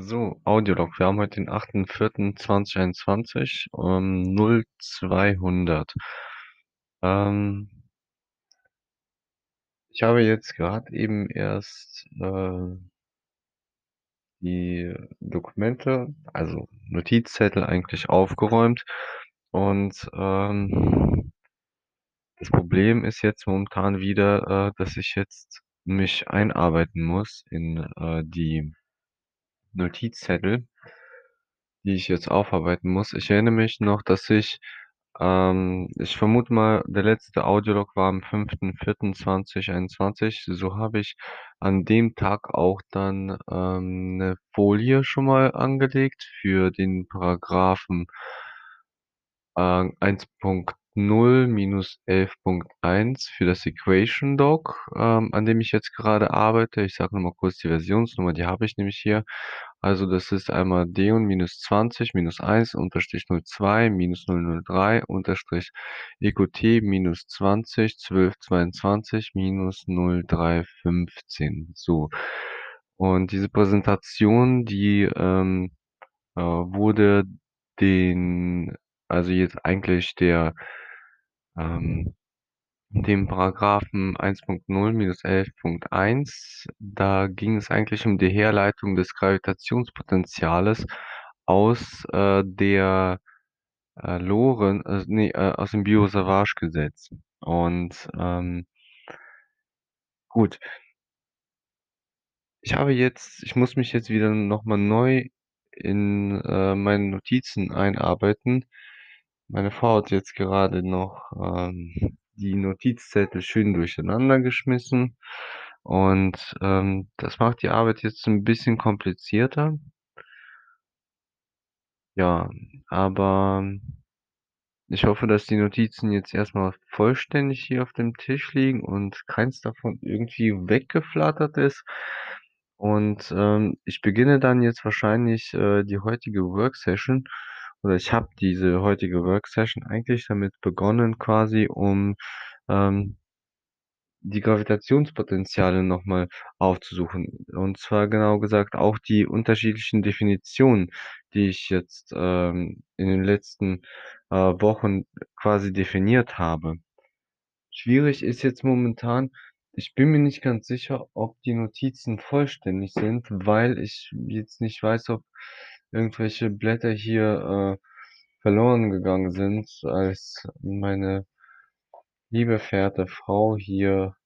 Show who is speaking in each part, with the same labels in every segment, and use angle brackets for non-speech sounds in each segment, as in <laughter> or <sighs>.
Speaker 1: So, Audiolog. Wir haben heute den 8.4.2021 um 0200. Ähm, ich habe jetzt gerade eben erst äh, die Dokumente, also Notizzettel eigentlich aufgeräumt und ähm, das Problem ist jetzt momentan wieder, äh, dass ich jetzt mich einarbeiten muss in äh, die Notizzettel die ich jetzt aufarbeiten muss. Ich erinnere mich noch, dass ich ähm, ich vermute mal, der letzte Audiolog war am 5.4.2021. So habe ich an dem Tag auch dann ähm, 'ne Folie schon mal angelegt für den Paragraphen äh, 1.0 minus 11.1 für das Equation Doc, ähm, an dem ich jetzt gerade arbeite. Ich sage noch mal kurz die Versionsnummer, die habe ich nämlich hier. Also, das ist einmal Deon minus 20 minus 1 Unterstrich 02 minus 003 Unterstrich EQT minus 20 1222 minus 0315. So. Und diese Präsentation, die, ähm, äh, wurde den also jetzt eigentlich der ähm, dem Paragraphen 1.0 minus 11.1, da ging es eigentlich um die Herleitung des Gravitationspotentiales aus äh, der äh, Loren, äh, nee, äh, aus dem Biot-Savart-Gesetz. Und ähm, gut. Ich habe jetzt ich muss mich jetzt wieder noch mal neu in äh, meine Notizen einarbeiten. Meine Frau hat jetzt gerade noch ähm, die Notizzettel schön durcheinander geschmissen und, ähm, das macht die Arbeit jetzt 'n bisschen komplizierter. Ja, aber ich hoffe, dass die Notizen jetzt erst mal vollständig hier auf dem Tisch liegen und keins davon irgendwie weggeflattert ist. Und, ähm, ich beginne dann jetzt wahrscheinlich, äh, die heutige Worksession oder ich habe diese heutige Worksession eigentlich damit begonnen quasi, um, ähm die Gravitationspotentiale noch mal aufzusuchen. Und zwar genau gesagt auch die unterschiedlichen Definitionen, die ich jetzt, ähm, in den letzten, äh, Wochen quasi definiert habe. Schwierig ist jetzt momentan ich bin mir nicht ganz sicher, ob die Notizen vollständig sind, weil ich jetzt nicht weiß, ob irgendwelche Blätter hier, äh, verloren gegangen sind, als meine liebe verehrte Frau hier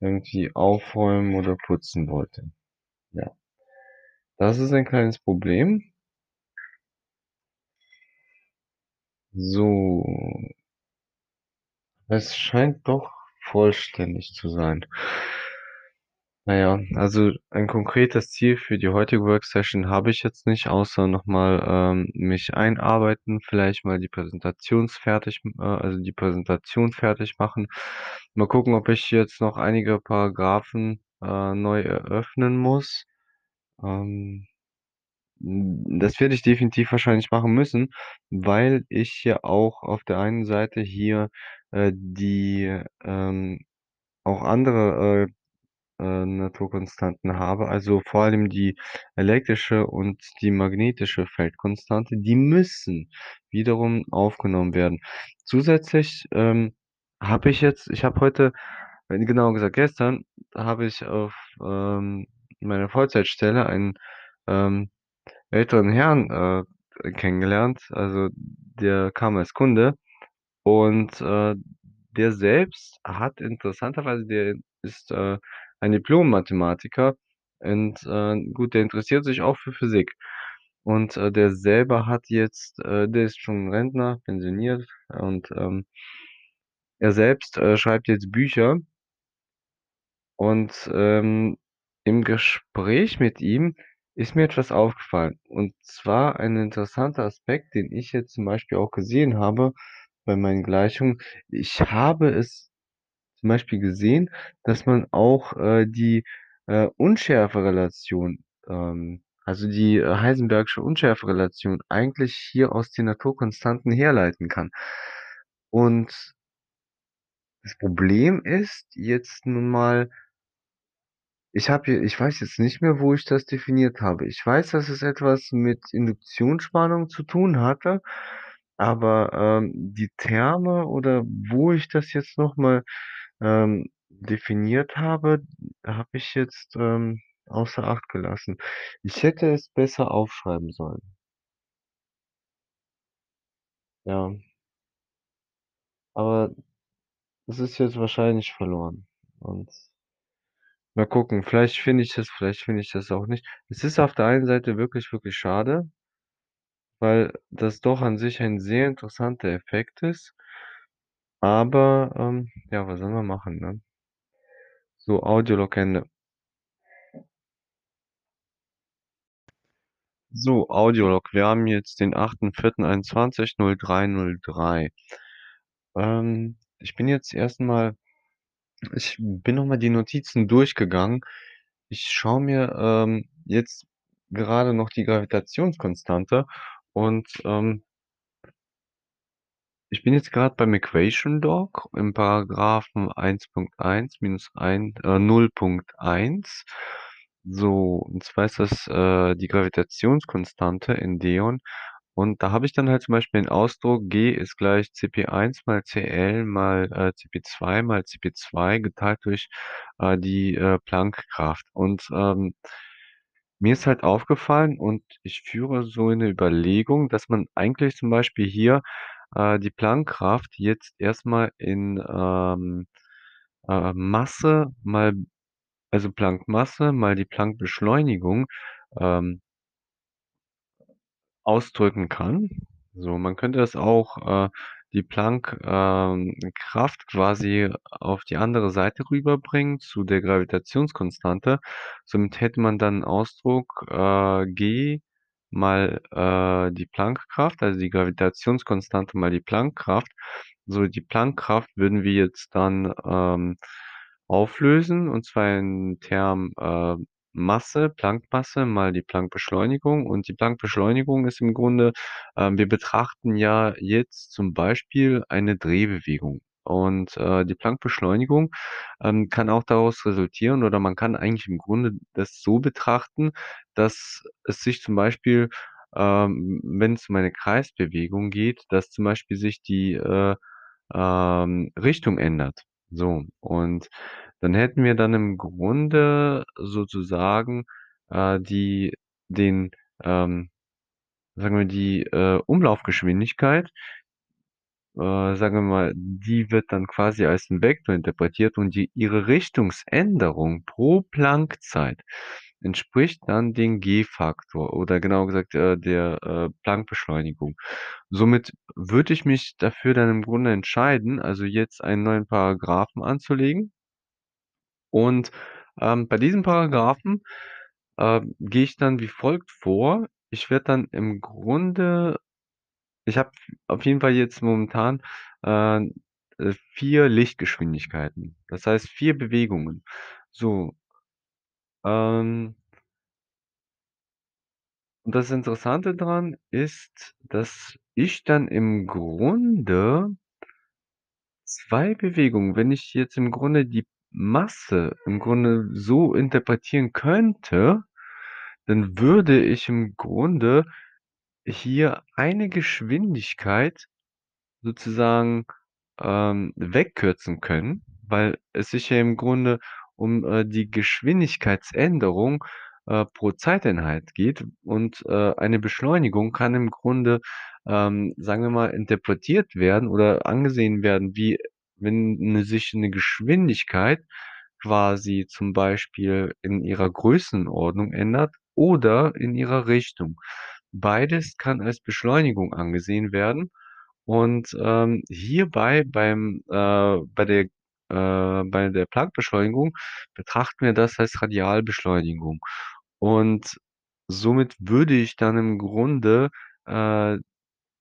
Speaker 1: irgendwie aufräumen oder putzen wollte. Ja. Das ist ein kleines Problem. So. Es scheint doch vollständig zu sein. Na ja, also ein konkretes Ziel für die heutige Worksession habe ich jetzt nicht, außer noch mal, ähm, mich einarbeiten, vielleicht mal die Präsentations fertig äh, also die Präsentation fertig machen. Mal gucken, ob ich jetzt noch einige Paragraphen, äh, neu eröffnen muss. Ähm, hm, das werde ich definitiv wahrscheinlich machen müssen, weil ich ja auch auf der einen Seite hier, äh, die, ähm, auch andere, äh, äh, Naturkonstanten habe, also vor allem die elektrische und die magnetische Feldkonstante, die müssen wiederum aufgenommen werden. Zusätzlich, ähm, habe ich jetzt ich habe heute genauer gesagt gestern, habe ich auf, ähm, meiner Vollzeitstelle einen, ähm, älteren Herrn, äh, kennengelernt. Also, der kam als Kunde und, äh, der selbst hat interessanterweise der ist, äh, ein Diplom-Mathematiker und, äh, gut, der interessiert sich auch für Physik. Und, äh, der selber hat jetzt äh, der ist schon Rentner, pensioniert und, ähm er selbst, äh, schreibt jetzt Bücher. Und, ähm, im Gespräch mit ihm ist mir etwas aufgefallen. Und zwar ein interessanter Aspekt, den ich jetzt zum Beispiel auch gesehen habe bei meinen Gleichungen. Ich habe es zum Beispiel gesehen, dass man auch, äh, die, äh, Unschärferelation, ähm also die, äh, Heisenbergsche Unschärferelation eigentlich hier aus den Naturkonstanten herleiten kann. Und das Problem ist jetzt nun mal Ich habe hier ich weiß jetzt nicht mehr, wo ich das definiert habe. Ich weiß, dass es etwas mit Induktionsspannung zu tun hatte, aber, ähm, die Terme oder wo ich das jetzt noch mal, ähm, definiert habe, habe ich jetzt, ähm, außer Acht gelassen. Ich hätte es besser aufschreiben sollen. Ja. Aber es ist jetzt wahrscheinlich verloren und mal gucken, vielleicht finde ich das, vielleicht finde ich das auch nicht. Es ist auf der einen Seite wirklich, wirklich schade weil das doch an sich ein sehr interessanter Effekt ist. Aber, ähm, ja, was soll man machen, ne? So, Audiolog Ende. So, Audiolog. Wir haben jetzt den 8.4.21, 03:03. Ähm, ich bin jetzt erst mal ich bin noch mal die Notizen durchgegangen. Ich schaue mir, ähm, jetzt gerade noch die Gravitationskonstante und, ähm ich bin jetzt grad beim Equation Doc im Paragraphen 1.1 minus ein äh, 0.1. So, und zwar ist das, äh, die Gravitationskonstante in Dion. Und da habe ich dann halt zum Beispiel den Ausdruck G ist gleich CP1 mal CL mal, äh, CP2 mal CP2 geteilt durch, äh, die, äh, Planck-Kraft. Und, ähm, mir ist halt aufgefallen und ich führe so eine Überlegung, dass man eigentlich zum Beispiel hier, äh, die Planck-Kraft jetzt erst mal in, ähm, äh, Masse mal also Planck-Masse mal die Planck-Beschleunigung, ähm ausdrücken kann. So, man könnte das auch, äh, die Planck ähm, Kraft quasi auf die andere Seite rüberbringen zu der Gravitationskonstante. Somit hätte man dann Ausdruck, äh, G mal, äh, die Planck-Kraft, also die Gravitationskonstante mal die Planck-Kraft. So, die Planck-Kraft würden wir jetzt dann, ähm, auflösen, und zwar in Term, äh, Masse, Planck-Masse mal die Planck-Beschleunigung. Und die Planck-Beschleunigung ist im Grunde ähm, wir betrachten ja jetzt zum Beispiel eine Drehbewegung. Und, äh, die Planck-Beschleunigung, ähm, kann auch daraus resultieren oder man kann eigentlich im Grunde das so betrachten, dass es sich zum Beispiel, ähm, wenn's um eine Kreisbewegung geht, dass zum Beispiel sich die, äh, ähm, Richtung ändert. So, und dann hätten wir dann im Grunde sozusagen, äh, die den, ähm sagen wir, die, äh, Umlaufgeschwindigkeit äh, sagen wir mal, die wird dann quasi als 'n Vektor interpretiert und die ihre Richtungsänderung pro Planck-Zeit entspricht dann den G-Faktor oder genauer gesagt, äh, der, äh, Planck-Beschleunigung. Somit würde ich mich dafür dann im Grunde entscheiden, also jetzt einen neuen Paragraphen anzulegen. Und, ähm, bei diesem Paragraphen, ähm, gehe ich dann wie folgt vor. Ich werde dann im Grunde ich habe auf jeden Fall jetzt momentan, äh, äh, 4 Lichtgeschwindigkeiten. Das heißt 4 Bewegungen. So ähm und das Interessante dran ist, dass ich dann im Grunde 2 Bewegungen wenn ich jetzt im Grunde die Masse im Grunde so interpretieren könnte, dann würde ich im Grunde hier eine Geschwindigkeit sozusagen, ähm, wegkürzen können, weil es sich ja im Grunde um, äh, die Geschwindigkeitsänderung, äh, pro Zeiteinheit geht und, äh, eine Beschleunigung kann im Grunde, ähm, sagen wir mal, interpretiert werden oder angesehen werden, wie wenn 'ne sich 'ne Geschwindigkeit quasi zum Beispiel in ihrer Größenordnung ändert oder in ihrer Richtung. Beides kann als Beschleunigung angesehen werden und, ähm, hierbei beim äh, bei der äh, bei der Planck-Beschleunigung betrachten wir das als Radialbeschleunigung. Und somit würde ich dann im Grunde, äh,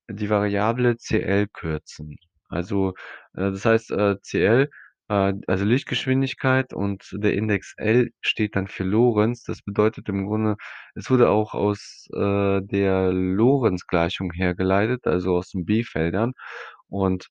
Speaker 1: die Variable CL kürzen. Also, äh, das heißt, äh, CL, äh, also Lichtgeschwindigkeit und der Index L steht dann für Lorenz. Das bedeutet im Grunde es wurde auch aus, äh, der Lorentzgleichung hergeleitet, also aus den B-Feldern und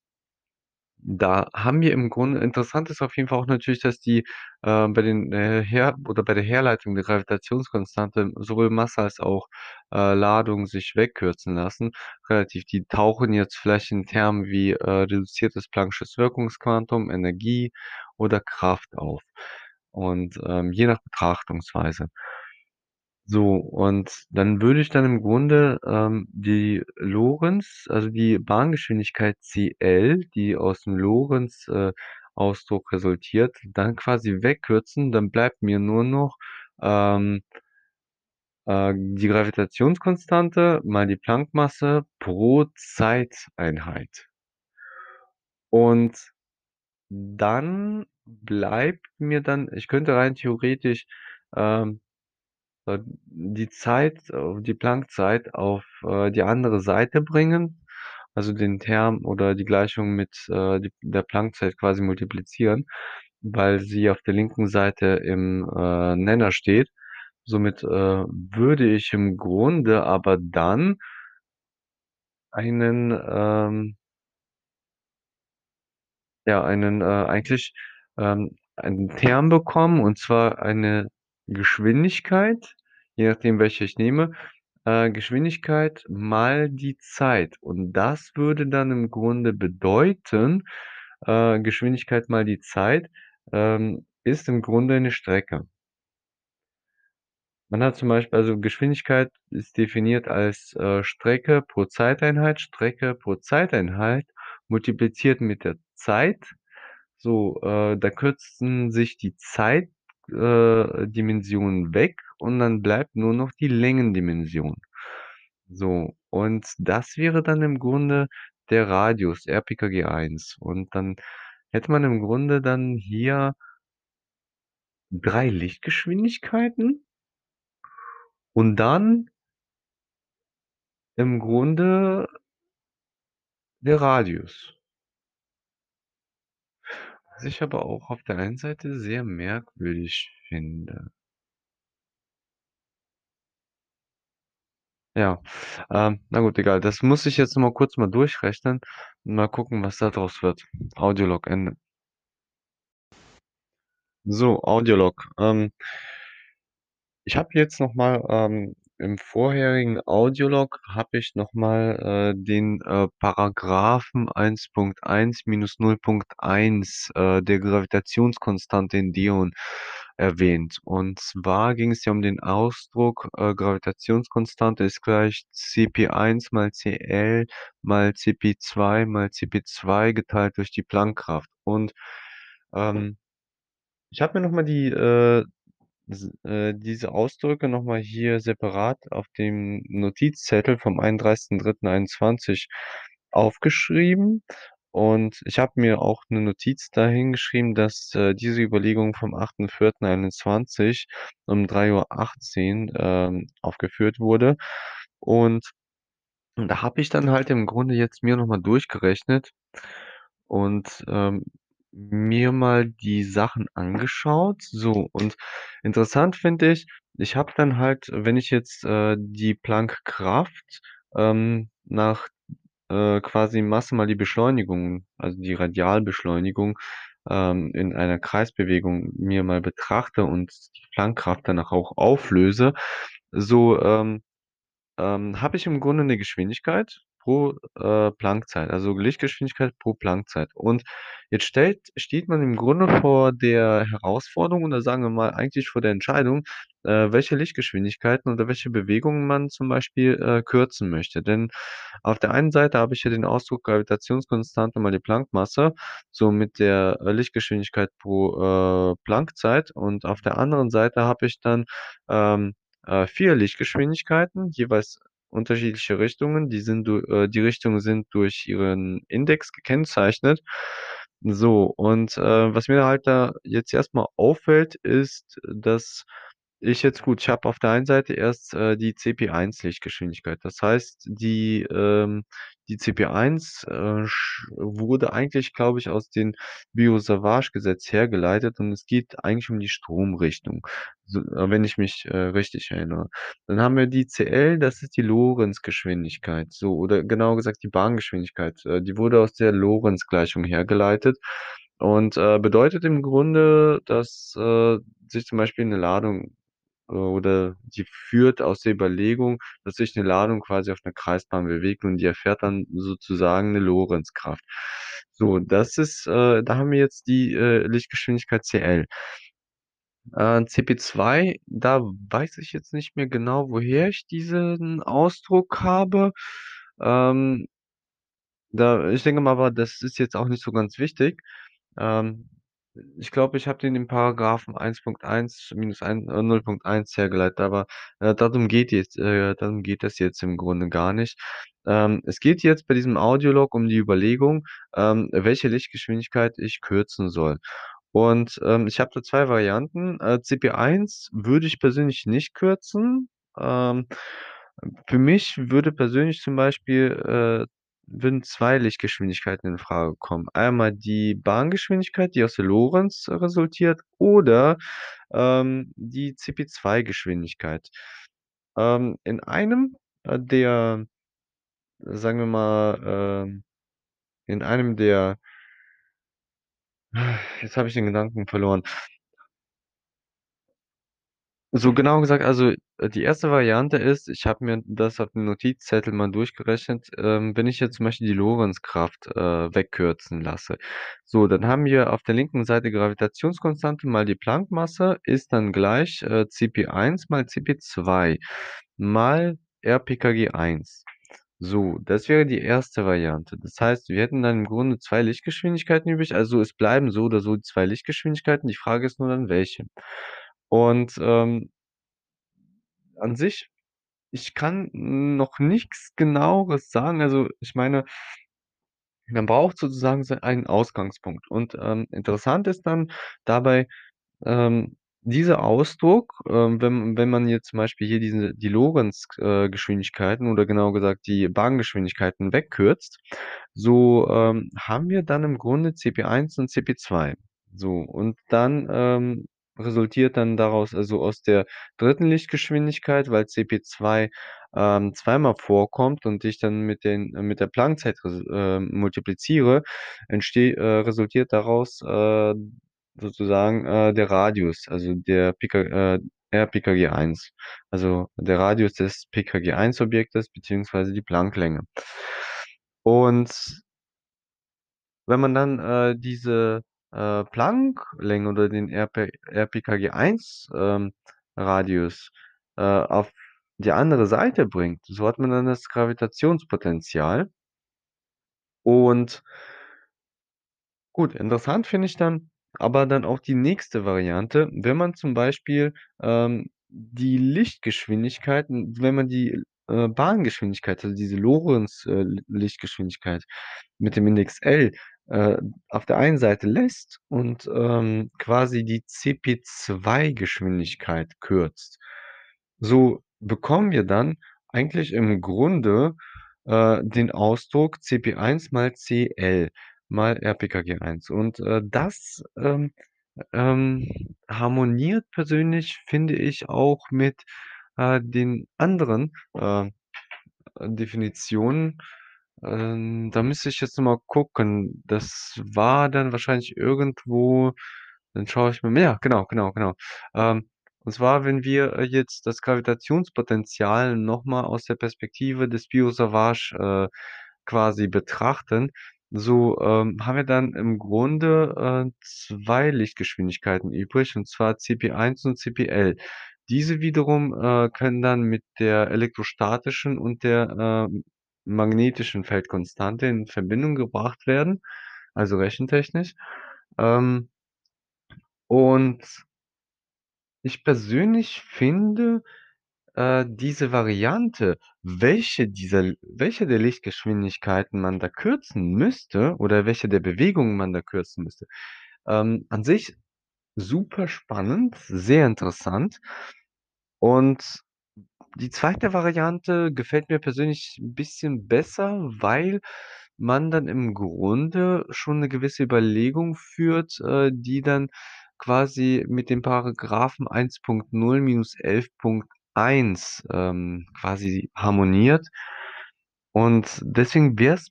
Speaker 1: Da haben wir im Grunde interessant ist auf jeden Fall auch natürlich, dass die, äh, bei den, äh, Her oder bei der Herleitung der Gravitationskonstante sowohl Masse als auch, äh, Ladung sich wegkürzen lassen, relativ. Die tauchen jetzt vielleicht in Termen wie, äh, reduziertes Plancksches Wirkungsquantum, Energie oder Kraft auf und, ähm, je nach Betrachtungsweise. So, und dann würde ich dann im Grunde, ähm, die Lorentz also die Bahngeschwindigkeit CL, die aus dem Lorentz, äh, Ausdruck resultiert, dann quasi wegkürzen. Dann bleibt mir nur noch, ähm äh, die Gravitationskonstante mal die Planck-Masse pro Zeiteinheit. Und dann bleibt mir dann ich könnte rein theoretisch, ähm, äh, die Zeit äh, die Planck-Zeit auf, äh, die andere Seite bringen, also den Term oder die Gleichung mit, der Planck-Zeit quasi multiplizieren, weil sie auf der linken Seite im, Nenner steht. Somit, würde ich im Grunde aber dann einen, ähm ja, einen, äh eigentlich, ähm, einen Term bekommen, und zwar eine Geschwindigkeit, je nachdem, welche ich nehme, äh, Geschwindigkeit mal die Zeit. Und das würde dann im Grunde bedeuten, äh, Geschwindigkeit mal die Zeit, ähm, ist im Grunde 'ne Strecke. Man hat zum Beispiel also Geschwindigkeit ist definiert als, äh, Strecke pro Zeiteinheit, Strecke pro Zeiteinheit multipliziert mit der Zeit. So, äh, da kürzen sich die Zeit äh, Dimensionen weg und dann bleibt nur noch die Längendimension. So, und das wäre dann im Grunde der Radius RPKG 1. Und dann hätte man im Grunde dann hier 3 Lichtgeschwindigkeiten und dann im Grunde der Radius. Was ich aber auch auf der einen Seite sehr merkwürdig finde. Ja, ähm, na gut, egal. Das muss ich jetzt noch mal kurz mal durchrechnen und mal gucken, was da draus wird. Audiolog Ende. So, Audiolog. Ähm ich habe jetzt noch mal, ähm im vorherigen Audiolog habe ich noch mal, äh, den, äh, Paragraphen 1.1 minus 0.1, äh, der Gravitationskonstante in Dion erwähnt. Und zwar ging es ja um den Ausdruck, äh, Gravitationskonstante ist gleich Cp1 mal Cl mal Cp2 mal Cp2 geteilt durch die Planckkraft. Und, ähm, ich habe mir noch mal die, äh, äh, diese Ausdrücke noch mal hier separat auf dem Notizzettel vom 31.03.21 aufgeschrieben. Und ich habe mir auch 'ne Notiz da hingeschrieben, dass, äh, diese Überlegung vom 8.04.21 um 3:18 ähm, aufgeführt wurde. Und und da habe ich dann halt im Grunde jetzt mir noch mal durchgerechnet und, ähm, mir mal die Sachen angeschaut. So, und interessant finde ich, ich habe dann halt, wenn ich jetzt, äh, die Planck-Kraft, ähm, nach, äh, quasi Masse mal die Beschleunigung, also die Radialbeschleunigung, ähm, in einer Kreisbewegung mir mal betrachte und die Planck-Kraft danach auch auflöse, so, ähm, ähm, habe ich im Grunde 'ne Geschwindigkeit pro, äh, Planck-Zeit, also Lichtgeschwindigkeit pro Planck-Zeit. Und jetzt stellt steht man im Grunde vor der Herausforderung oder sagen wir mal eigentlich vor der Entscheidung, äh, welche Lichtgeschwindigkeiten oder welche Bewegungen man zum Beispiel, äh, kürzen möchte. Denn auf der einen Seite habe ich hier den Ausdruck Gravitationskonstante mal die Planck-Masse, so mit der, äh, Lichtgeschwindigkeit pro, äh, Planck-Zeit. Und auf der anderen Seite habe ich dann, ähm, äh, 4 Lichtgeschwindigkeiten, jeweils unterschiedliche Richtungen. Die sind äh, die Richtungen sind durch ihren Index gekennzeichnet. So, und, äh, was mir halt da jetzt erst mal auffällt, ist, dass ich jetzt gut, ich habe auf der einen Seite erst, äh, die CP1 Lichtgeschwindigkeit. Das heißt, die, ähm die CP1, äh, wurde eigentlich, glaube ich, aus den Biot-Savart-Gesetz hergeleitet und es geht eigentlich um die Stromrichtung, so äh, wenn ich mich, äh, richtig erinnere. Dann haben wir die CL, das ist die Lorentzgeschwindigkeit, so oder genauer gesagt die Bahngeschwindigkeit. Äh, die wurde aus der Lorentzgleichung hergeleitet und, äh, bedeutet im Grunde, dass, äh, sich zum Beispiel 'ne Ladung oder die führt aus der Überlegung, dass sich 'ne Ladung quasi auf 'ner Kreisbahn bewegt und die erfährt dann sozusagen 'ne Lorentzkraft. So, das ist äh, da haben wir jetzt die, äh, Lichtgeschwindigkeit CL. Äh, CP2, da weiß ich jetzt nicht mehr genau, woher ich diesen Ausdruck habe. Ähm da ich denke mal aber, das ist jetzt auch nicht so ganz wichtig. Ähm, ich glaube, ich habe den in Paragraphen 1.1 minus ein äh, 0.1 hergeleitet, aber, äh, darum geht jetzt äh, darum geht es jetzt im Grunde gar nicht. Ähm, es geht jetzt bei diesem Audiolog um die Überlegung, ähm, welche Lichtgeschwindigkeit ich kürzen soll. Und, ähm, ich habe da 2 Varianten. Äh, CP1 würde ich persönlich nicht kürzen. Ähm, für mich würde persönlich zum Beispiel, äh würden 2 Lichtgeschwindigkeiten in Frage kommen. Einmal die Bahngeschwindigkeit, die aus der Lorenz resultiert oder, ähm, die CP2 Geschwindigkeit. Ähm, in einem, äh, der sagen wir mal, ähm in einem der <sighs> jetzt habe ich den Gedanken verloren. So genau gesagt, also, äh, die 1. Variante ist, ich habe mir das auf 'nem Notizzettel mal durchgerechnet, ähm, wenn ich jetzt zum Beispiel die Lorentzkraft, äh, wegkürzen lasse. So, dann haben wir auf der linken Seite Gravitationskonstante mal die Planck-Masse ist dann gleich, äh, CP1 mal CP2 mal RPKG1. So, das wäre die 1. Variante. Das heißt, wir hätten dann im Grunde 2 Lichtgeschwindigkeiten übrig. Also, es bleiben so oder so 2 Lichtgeschwindigkeiten. Die Frage ist nur dann welche. Und, ähm an sich, ich kann noch nix Genaueres sagen. Also, ich meine man braucht sozusagen so einen Ausgangspunkt. Und, ähm, interessant ist dann dabei, ähm, dieser Ausdruck, ähm, wenn wenn man jetzt zum Beispiel hier diese die Lorenz äh, oder genauer gesagt die Bahngeschwindigkeiten wegkürzt, so, ähm, haben wir dann im Grunde CP1 und CP2. So, und dann, ähm, resultiert dann daraus also, aus der 3. Lichtgeschwindigkeit, weil CP2, ähm, zweimal vorkommt und ich dann mit den mit der Planck-Zeit äh, multipliziere, entsteh äh, resultiert daraus, äh, sozusagen, äh, der Radius, also der PK äh, RPKG1, also der Radius des PKG1 Objektes beziehungsweise die Plancklänge. Und wenn man dann, äh, diese, äh, Plancklänge oder den RP RPKG1, ähm, äh, auf die andere Seite bringt, so hat man dann das Gravitationspotential. Und gut, interessant finde ich dann aber dann auch die nächste Variante, wenn man zum Beispiel, ähm, die Lichtgeschwindigkeiten wenn man die, äh, Bahngeschwindigkeit, also diese Lorenz äh, Lichtgeschwindigkeit mit dem Index L, äh, auf der einen Seite lässt und, ähm, quasi die CP2 Geschwindigkeit kürzt. So bekommen wir dann eigentlich im Grunde, äh, den Ausdruck CP1 mal CL mal RPKG1. Und, äh, das, ähm, ähm, harmoniert persönlich, finde ich, auch mit, äh, den anderen, äh, Definitionen. Ähm, da müsste ich jetzt noch mal gucken. Das war dann wahrscheinlich irgendwo dann schaue ich mir ja, genau, genau, genau. Ähm, und zwar, wenn wir, äh, jetzt das Gravitationspotenzial noch mal aus der Perspektive des Biot-Savart, äh, quasi betrachten, so, ähm, haben wir dann im Grunde, äh, 2 Lichtgeschwindigkeiten übrig, und zwar CP1 und CPL. Diese wiederum, äh, können dann mit der elektrostatischen und der, ähm, magnetischen Feldkonstante in Verbindung gebracht werden, also rechentechnisch. Ähm und ich persönlich finde, äh, diese Variante, welche dieser welche der Lichtgeschwindigkeiten man da kürzen müsste oder welche der Bewegungen man da kürzen müsste, ähm, an sich super spannend, sehr interessant. Und die 2. Variante gefällt mir persönlich 'n bisschen besser, weil man dann im Grunde schon 'ne gewisse Überlegung führt, äh, die dann quasi mit dem Paragraphen 1.0 minus 11.1, ähm, quasi harmoniert. Und deswegen wär's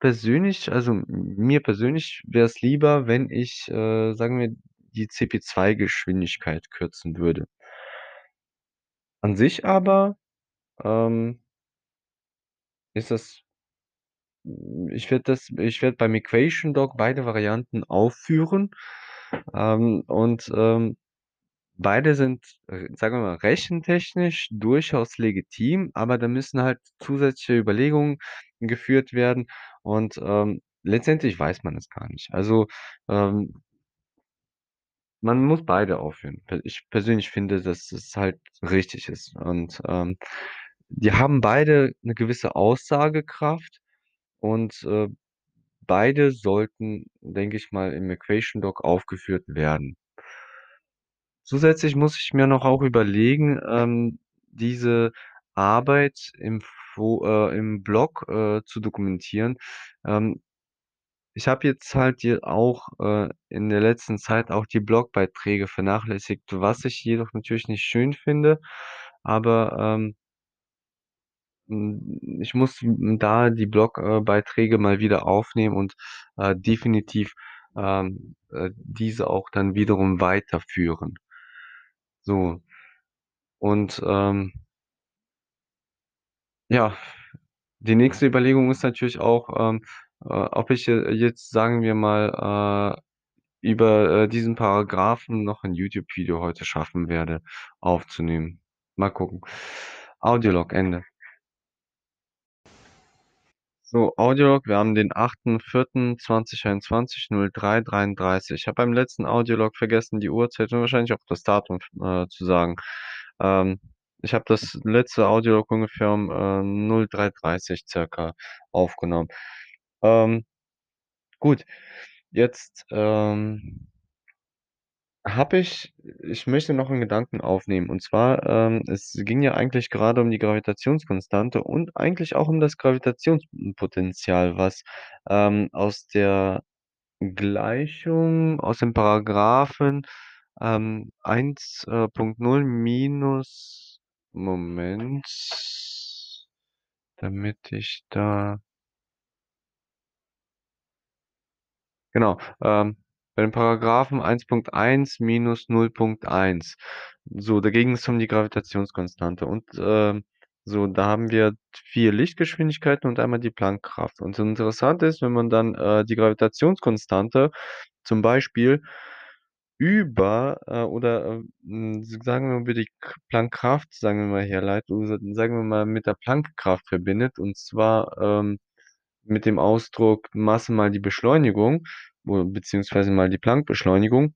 Speaker 1: persönlich also, mir persönlich wär's lieber, wenn ich, äh, sagen wir, die CP2-Geschwindigkeit kürzen würde. An sich aber, ähm ist das hm, ich werde das ich werde beim EquationDoc beide Varianten aufführen, ähm, und, ähm, beide sind, äh, sagen wir mal, rechentechnisch durchaus legitim, aber da müssen halt zusätzliche Überlegungen geführt werden und, ähm, letztendlich weiß man es gar nicht. Also, ähm man muss beide aufführen. Ich persönlich finde, dass es halt richtig ist und, ähm, die haben beide 'ne gewisse Aussagekraft und, äh, beide sollten, denke ich mal, im EquationDoc aufgeführt werden. Zusätzlich muss ich mir noch auch überlegen, ähm, diese Arbeit im Fo äh, im Blog, äh, zu dokumentieren. Ähm, ich habe jetzt halt hier auch, äh, in der letzten Zeit auch die Blogbeiträge vernachlässigt, was ich jedoch natürlich nicht schön finde, aber, ähm hm, ich muss, da die Blog äh, Beiträge mal wieder aufnehmen und, äh, definitiv, ähm, äh, diese auch dann wiederum weiterführen. So. Und, ähm ja, die nächste Überlegung ist natürlich auch, ähm, äh, ob ich, äh, jetzt, sagen wir mal, äh, über, äh, diesen Paragraphen noch 'n YouTube-Video heute schaffen werde aufzunehmen. Mal gucken. Audiolog Ende. So, Audiolog, wir haben den 8.4.2021, 03:33. Ich habe beim letzten Audiolog vergessen, die Uhrzeit und wahrscheinlich auch das Datum äh, zu sagen. Ähm, ich habe das letzte Audiolog ungefähr um, äh, 03:30 circa aufgenommen. Ähm, gut, jetzt, ähm habe ich ich möchte noch 'n Gedanken aufnehmen. Und zwar, ähm, es ging ja eigentlich gerade um die Gravitationskonstante und eigentlich auch um das Gravitations Potential, was, ähm, aus der Gleichung aus dem Paragraphen, ähm, 1, äh, Punkt 0 minus Moment, damit ich da Genau, ähm, bei dem Paragraphen 1.1 minus 0.1. So, da ging's um die Gravitationskonstante und, ähm, so, da haben wir 4 Lichtgeschwindigkeiten und einmal die Planck-Kraft. Und interessant ist, wenn man dann, äh, die Gravitationskonstante zum Beispiel über, äh, oder, äh, sagen wir mal, über die Planck-Kraft, sagen wir mal, herleitet sagen wir mal, mit der Planck-Kraft verbindet und zwar, ähm, mit dem Ausdruck Masse mal die Beschleunigung beziehungsweise mal die Planck-Beschleunigung.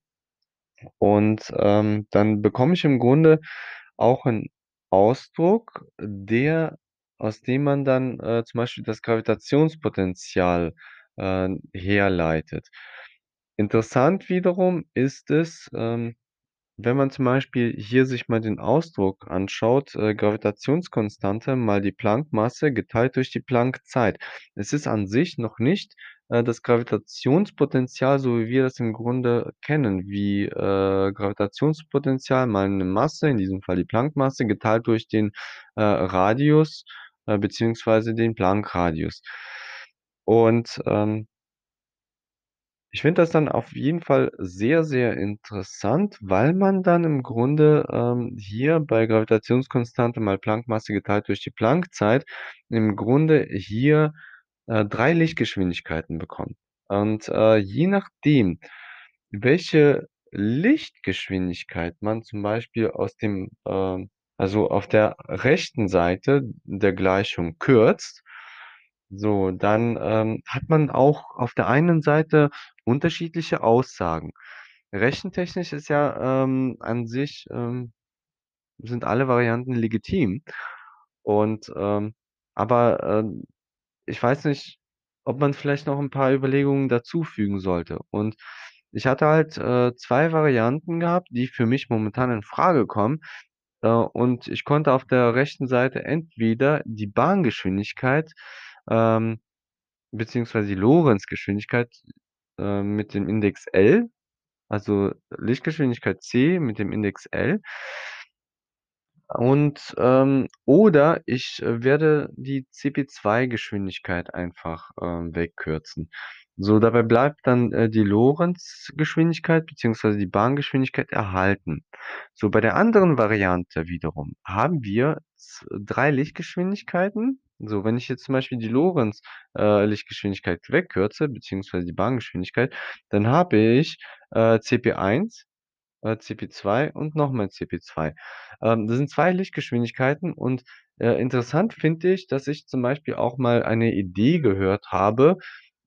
Speaker 1: Und, ähm, dann bekomme ich im Grunde auch 'n Ausdruck, der aus dem man dann, äh, zum Beispiel das Gravitationspotential, äh, herleitet. Interessant wiederum ist es, ähm, wenn man zum Beispiel hier sich mal den Ausdruck anschaut, äh, Gravitationskonstante mal die Planck-Masse geteilt durch die Planck-Zeit. Es ist an sich noch nicht, äh, das Gravitationspotential, so wie wir das im Grunde kennen, wie, äh, Gravitationspotential mal 'ne Masse, in diesem Fall die Planck-Masse, geteilt durch den, äh, Radius, äh, beziehungsweise den Planck-Radius. Und, ähm ich finde das dann auf jeden Fall sehr, sehr interessant, weil man dann im Grunde, ähm, hier bei Gravitationskonstante mal Planck-Masse geteilt durch die Planck-Zeit im Grunde hier, äh, 3 Lichtgeschwindigkeiten bekommt. Und, äh, je nachdem, welche Lichtgeschwindigkeit man zum Beispiel aus dem, ähm also, auf der rechten Seite der Gleichung kürzt, so, dann, ähm, hat man auch auf der einen Seite unterschiedliche Aussagen. Rechentechnisch ist ja, ähm, an sich, ähm sind alle Varianten legitim und, ähm aber, ähm, ich weiß nicht, ob man vielleicht noch 'n paar Überlegungen dazufügen sollte. Und ich hatte halt, äh, 2 Varianten gehabt, die für mich momentan infrage kommen. Äh, und ich konnte auf der rechten Seite entweder die Bahngeschwindigkeit, ähm, beziehungsweise die Lorentzgeschwindigkeit, äh, mit dem Index L, also Lichtgeschwindigkeit c mit dem Index L und, ähm oder ich, äh, werde die CP2-Geschwindigkeit einfach, ähm, wegkürzen. So, dabei bleibt dann, äh, die Lorentzgeschwindigkeit beziehungsweise die Bahngeschwindigkeit erhalten. So, bei der anderen Variante wiederum haben wir 3 Lichtgeschwindigkeiten. So, wenn ich jetzt zum Beispiel die Lorenz äh, Lichtgeschwindigkeit wegkürze beziehungsweise die Bahngeschwindigkeit, dann habe ich, äh, CP1, äh, CP2 und nochmal CP2. Ähm, das sind 2 Lichtgeschwindigkeiten und, äh, interessant finde ich, dass ich zum Beispiel auch mal eine Idee gehört habe,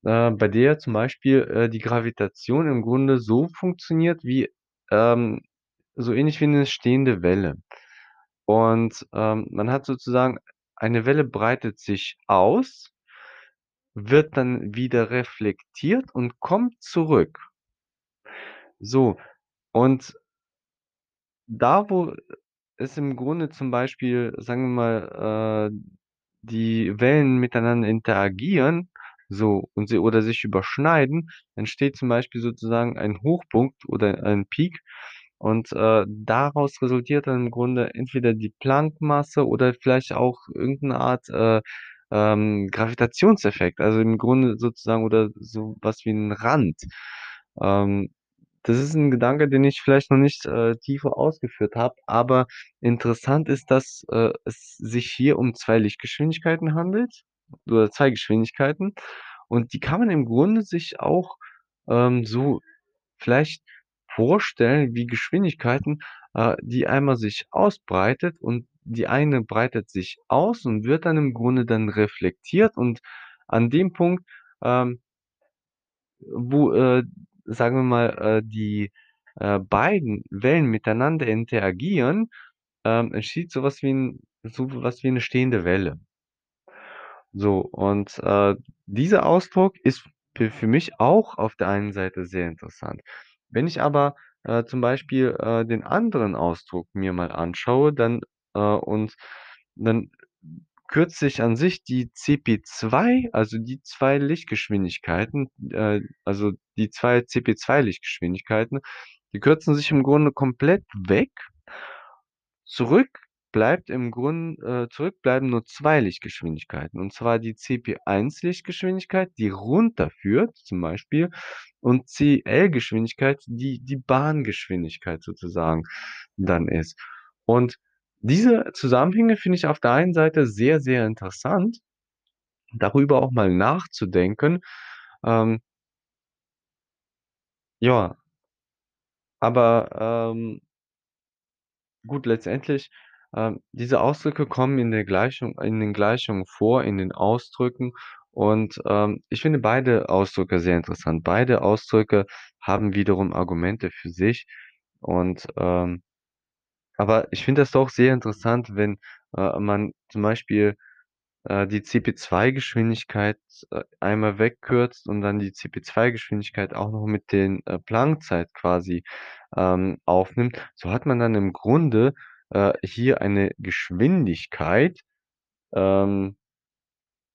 Speaker 1: äh, bei der zum Beispiel, äh, die Gravitation im Grunde so funktioniert wie ähm, so ähnlich wie 'ne stehende Welle. Und, ähm, man hat sozusagen eine Welle breitet sich aus wird dann wieder reflektiert und kommt zurück. So, und da, wo es im Grunde zum Beispiel, sagen wir mal, äh, die Wellen miteinander interagieren, so und sie oder sich überschneiden, entsteht zum Beispiel sozusagen ein Hochpunkt oder ein Peak und, äh, daraus resultiert dann im Grunde entweder die Planck-Masse oder vielleicht auch irgend 'ne Art, äh, ähm, Gravitationseffekt, also im Grunde sozusagen oder so was wie 'n Rand. Ähm, das ist 'n Gedanke, den ich vielleicht noch nicht, äh, tiefer ausgeführt habe, aber interessant ist, dass, äh, es sich hier um 2 Lichtgeschwindigkeiten handelt oder 2 Geschwindigkeiten und die kann man im Grunde sich auch, ähm, so vielleicht vorstellen wie Geschwindigkeiten, äh, die einmal sich ausbreitet und die eine breitet sich aus und wird dann im Grunde dann reflektiert und an dem Punkt, ähm wo, äh, sagen wir mal, äh, die, äh, beiden Wellen miteinander interagieren, ähm, entsteht so was wie 'n so was wie 'ne stehende Welle. So, und, äh, dieser Ausdruck ist für mich auch auf der einen Seite sehr interessant. Wenn ich aber, äh, zum Beispiel, äh, den anderen Ausdruck mir mal anschaue, dann äh, und dann kürzt sich an sich die CP2, also die 2 Lichtgeschwindigkeiten, äh, also die 2 CP2-Lichtgeschwindigkeiten, die kürzen sich im Grunde komplett weg. Zurück bleibt im Grund äh, zurück nur 2 Lichtgeschwindigkeiten, und zwar die CP1-Lichtgeschwindigkeit, die runterführt zum Beispiel, und CL-Geschwindigkeit, die die Bahngeschwindigkeit sozusagen dann ist. Und diese Zusammenhänge finde ich auf der einen Seite sehr, sehr interessant, darüber auch mal nachzudenken, ähm ja. Aber, ähm gut, letztendlich, ähm, diese Ausdrücke kommen in der Gleichung in den Gleichungen vor, in den Ausdrücken und, ähm, ich finde beide Ausdrücke sehr interessant. Beide Ausdrücke haben wiederum Argumente für sich und, ähm aber ich finde das doch sehr interessant, wenn, äh, man zum Beispiel, äh, die CP2-Geschwindigkeit, äh, einmal wegkürzt und dann die CP2-Geschwindigkeit auch noch mit den, äh, Planck-Zeit quasi, ähm, aufnimmt. So hat man dann im Grunde, äh, hier eine Geschwindigkeit, ähm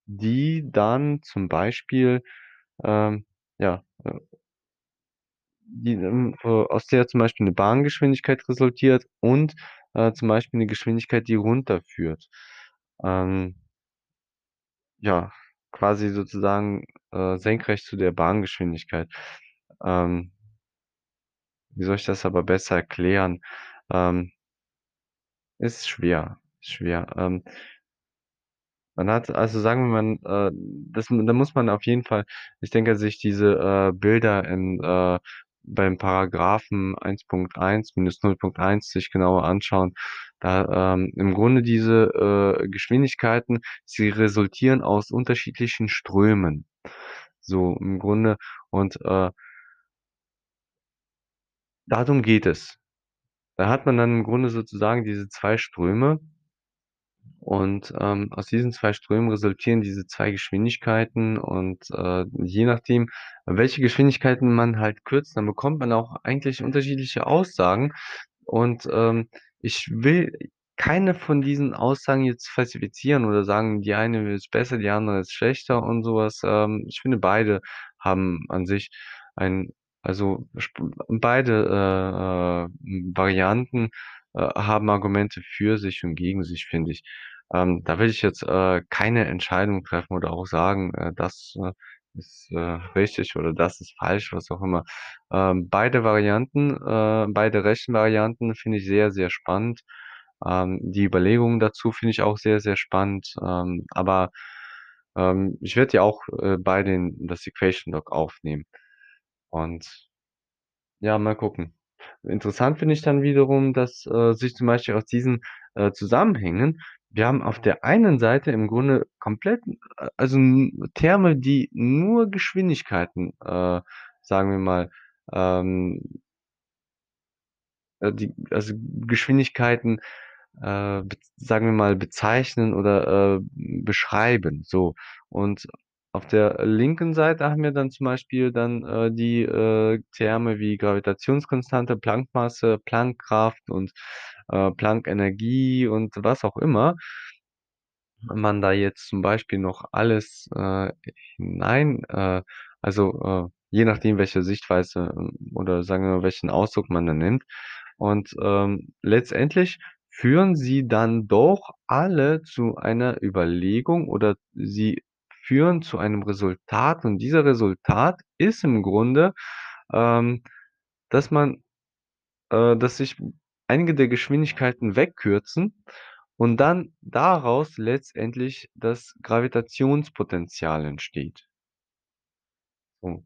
Speaker 1: die dann zum Beispiel, ähm, ja, äh die, äh, aus der zum Beispiel 'ne Bahngeschwindigkeit resultiert und, äh, zum Beispiel 'ne Geschwindigkeit, die runterführt. Ähm ja, quasi sozusagen, äh, senkrecht zu der Bahngeschwindigkeit. Ähm wie soll ich das aber besser erklären? Ähm ist schwer, schwer. Ähm man hat also sagen wir mal, äh, das da muss man auf jeden Fall ich denke, sich diese, äh, Bilder in, äh beim Paragraphen 1.1 minus 0.1 sich genauer anschauen. Da, ähm im Grunde diese, äh, Geschwindigkeiten, sie resultieren aus unterschiedlichen Strömen. So im Grunde und, äh darum geht es. Da hat man dann im Grunde sozusagen diese 2 Ströme und, ähm, aus diesen 2 Strömen resultieren diese 2 Geschwindigkeiten und, äh, je nachdem, welche Geschwindigkeiten man halt kürzt, dann bekommt man auch eigentlich unterschiedliche Aussagen und, ähm, ich will keine von diesen Aussagen jetzt falsifizieren oder sagen, die eine ist besser, die andere ist schlechter und so was. Ähm, ich finde, beide haben an sich ein also, beide, äh, äh, Varianten, äh, haben Argumente für sich und gegen sich, finde ich. Ähm, da will ich jetzt, äh, keine Entscheidung treffen oder auch sagen, äh, das, äh, ist, äh, richtig oder das ist falsch, was auch immer. Ähm, beide Varianten, äh, beide Rechenvarianten finde ich sehr, sehr spannend. Ähm, die Überlegungen dazu finde ich auch sehr, sehr spannend. Ähm, aber, ähm, ich werde die auch, äh, beide in das Equation Log aufnehmen. Und ja, mal gucken. Interessant finde ich dann wiederum, dass, äh, sich zum Beispiel aus diesen, äh, Zusammenhängen wir haben auf der einen Seite im Grunde komplett a also, Terme, die nur Geschwindigkeiten, äh, sagen wir mal, ähm äh, die also, Geschwindigkeiten, äh, sagen wir mal, bezeichnen oder, äh, beschreiben, so. Und auf der linken Seite haben wir dann zum Beispiel dann, äh, die, äh, Terme wie Gravitationskonstante, Planck-Masse, Planck-Kraft und, äh, Planck-Energie und was auch immer. Wenn man da jetzt zum Beispiel noch alles, äh, hinein äh, also, äh, je nachdem, welche Sichtweise, ähm, oder sagen wir welchen Ausdruck man da nimmt. Und, ähm, letztendlich führen sie dann doch alle zu einer Überlegung oder sie führen zu einem Resultat und dieser Resultat ist im Grunde, ähm, dass man äh, dass sich einige der Geschwindigkeiten wegkürzen und dann daraus letztendlich das Gravitationspotential entsteht. So.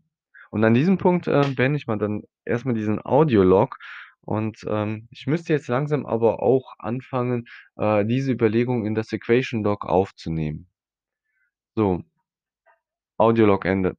Speaker 1: Und an diesem Punkt, äh, beende ich mal dann erst mal diesen Audiolog und, ähm, ich müsste jetzt langsam aber auch anfangen, äh, diese Überlegung in das Equation Log aufzunehmen. So. Audiolog Ende.